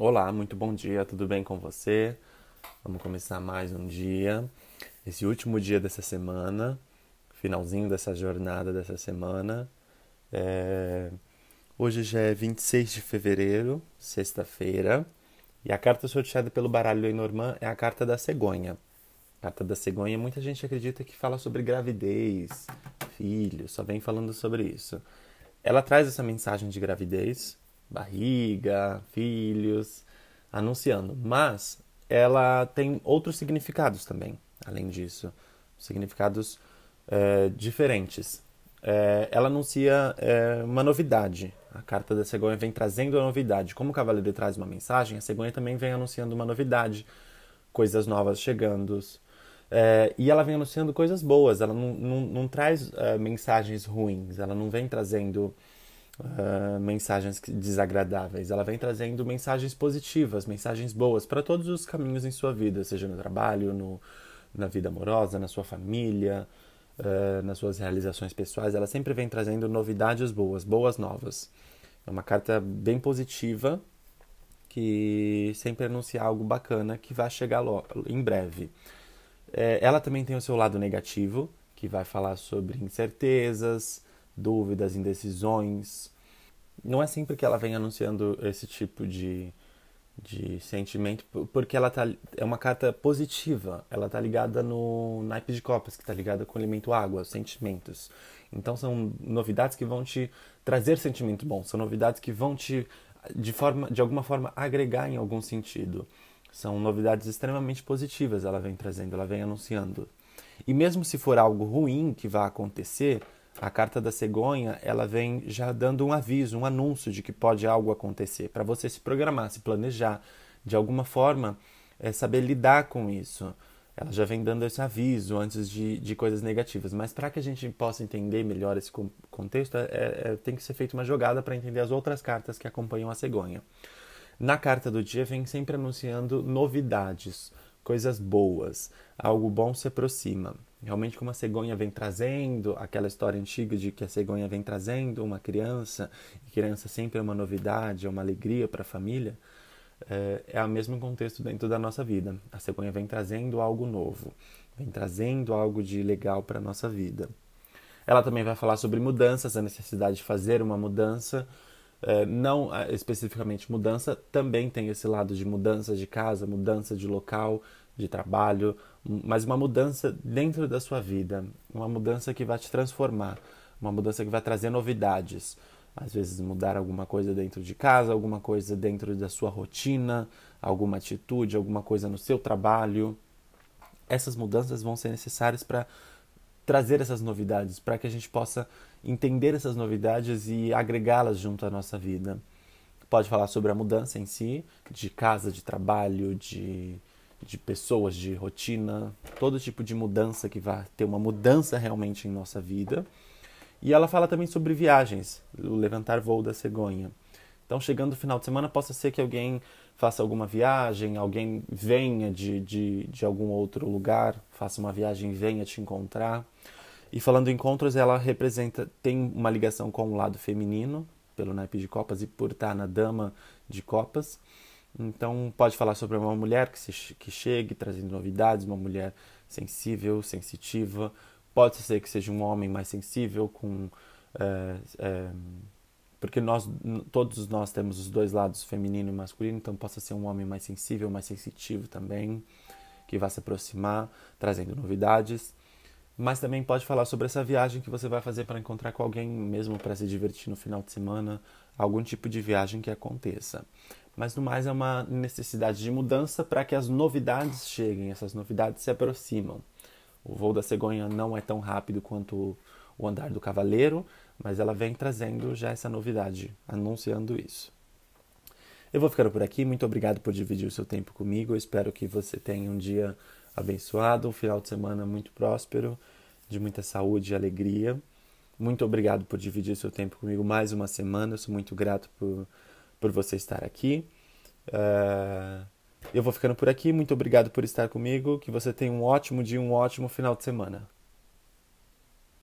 Olá, muito bom dia, tudo bem com você? Vamos começar mais um dia, esse último dia dessa semana, finalzinho dessa jornada dessa semana. É... Hoje já é 26 de fevereiro, sexta-feira, e a carta sorteada pelo baralho Lenormand é a carta da cegonha. A carta da cegonha, muita gente acredita que fala sobre gravidez, filho, só vem falando sobre isso. Ela traz essa mensagem de gravidez, barriga, filhos, anunciando. Mas ela tem outros significados também, além disso. Significados é, diferentes. É, ela anuncia é, uma novidade. A carta da cegonha vem trazendo a novidade. Como o cavaleiro traz uma mensagem, a cegonha também vem anunciando uma novidade. Coisas novas chegando. É, e ela vem anunciando coisas boas. Ela não, não, não traz é, mensagens ruins. Ela não vem trazendo uh, mensagens desagradáveis. Ela vem trazendo mensagens positivas, mensagens boas para todos os caminhos em sua vida, seja no trabalho, no, na vida amorosa, na sua família, uh, nas suas realizações pessoais. Ela sempre vem trazendo novidades boas, boas novas. É uma carta bem positiva que sempre anuncia algo bacana que vai chegar logo, em breve. É, ela também tem o seu lado negativo, que vai falar sobre incertezas, dúvidas, indecisões. Não é sempre que ela vem anunciando esse tipo de, de sentimento, porque ela tá, é uma carta positiva. Ela está ligada no naipe de copas, que está ligada com o elemento água, sentimentos. Então são novidades que vão te trazer sentimento bom, são novidades que vão te de forma de alguma forma agregar em algum sentido. São novidades extremamente positivas, ela vem trazendo, ela vem anunciando. E mesmo se for algo ruim que vai acontecer, a carta da cegonha, ela vem já dando um aviso, um anúncio de que pode algo acontecer, para você se programar, se planejar, de alguma forma é, saber lidar com isso. Ela já vem dando esse aviso antes de, de coisas negativas. Mas para que a gente possa entender melhor esse contexto, é, é, tem que ser feita uma jogada para entender as outras cartas que acompanham a cegonha. Na carta do dia vem sempre anunciando novidades, coisas boas, algo bom se aproxima. Realmente, como a cegonha vem trazendo, aquela história antiga de que a cegonha vem trazendo uma criança, e criança sempre é uma novidade, é uma alegria para a família, é, é o mesmo contexto dentro da nossa vida. A cegonha vem trazendo algo novo, vem trazendo algo de legal para a nossa vida. Ela também vai falar sobre mudanças, a necessidade de fazer uma mudança, não é, especificamente mudança, também tem esse lado de mudança de casa, mudança de local, de trabalho, mas uma mudança dentro da sua vida, uma mudança que vai te transformar, uma mudança que vai trazer novidades. Às vezes mudar alguma coisa dentro de casa, alguma coisa dentro da sua rotina, alguma atitude, alguma coisa no seu trabalho. Essas mudanças vão ser necessárias para trazer essas novidades, para que a gente possa entender essas novidades e agregá-las junto à nossa vida. Pode falar sobre a mudança em si, de casa, de trabalho, de de pessoas, de rotina, todo tipo de mudança que vai ter uma mudança realmente em nossa vida. E ela fala também sobre viagens, o levantar voo da cegonha. Então, chegando no final de semana, possa ser que alguém faça alguma viagem, alguém venha de, de, de algum outro lugar, faça uma viagem venha te encontrar. E falando em encontros, ela representa, tem uma ligação com o lado feminino, pelo naipe de copas e por estar na dama de copas. Então, pode falar sobre uma mulher que, se, que chegue trazendo novidades, uma mulher sensível, sensitiva. Pode ser que seja um homem mais sensível, com. É, é, porque nós, todos nós temos os dois lados, feminino e masculino, então possa ser um homem mais sensível, mais sensitivo também, que vai se aproximar, trazendo novidades. Mas também pode falar sobre essa viagem que você vai fazer para encontrar com alguém, mesmo para se divertir no final de semana, algum tipo de viagem que aconteça mas no mais é uma necessidade de mudança para que as novidades cheguem, essas novidades se aproximam. O voo da cegonha não é tão rápido quanto o andar do cavaleiro, mas ela vem trazendo já essa novidade, anunciando isso. Eu vou ficando por aqui, muito obrigado por dividir o seu tempo comigo. Eu espero que você tenha um dia abençoado, um final de semana muito próspero, de muita saúde e alegria. Muito obrigado por dividir seu tempo comigo mais uma semana. Eu sou muito grato por por você estar aqui. Uh, eu vou ficando por aqui. Muito obrigado por estar comigo. Que você tenha um ótimo dia, um ótimo final de semana.